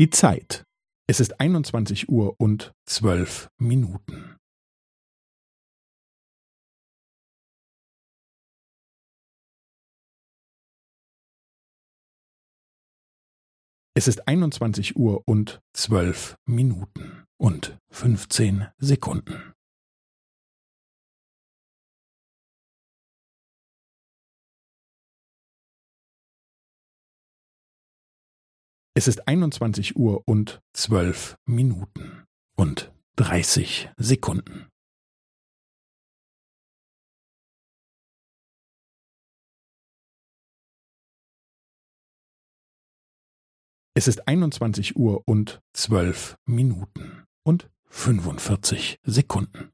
Die Zeit. Es ist einundzwanzig Uhr und zwölf Minuten. Es ist einundzwanzig Uhr und zwölf Minuten und fünfzehn Sekunden. Es ist einundzwanzig Uhr und zwölf Minuten und dreißig Sekunden. Es ist einundzwanzig Uhr und zwölf Minuten und fünfundvierzig Sekunden.